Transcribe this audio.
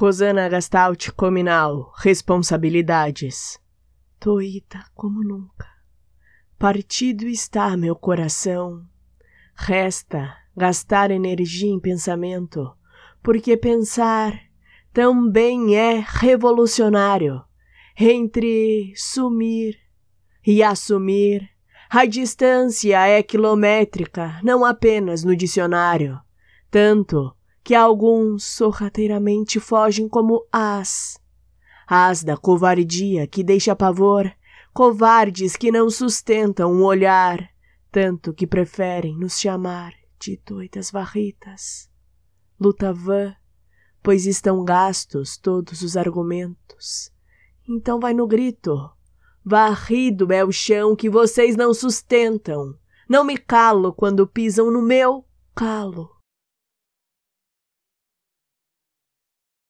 Rosana Gastalt Cominal, responsabilidades. Toita como nunca. Partido está meu coração. Resta gastar energia em pensamento, porque pensar também é revolucionário. Entre sumir e assumir, a distância é quilométrica, não apenas no dicionário. Tanto que alguns sorrateiramente fogem como as. As da covardia que deixa pavor, covardes que não sustentam um olhar, tanto que preferem nos chamar de doidas varritas. Luta vã, pois estão gastos todos os argumentos. Então vai no grito. Varrido é o chão que vocês não sustentam. Não me calo quando pisam no meu calo.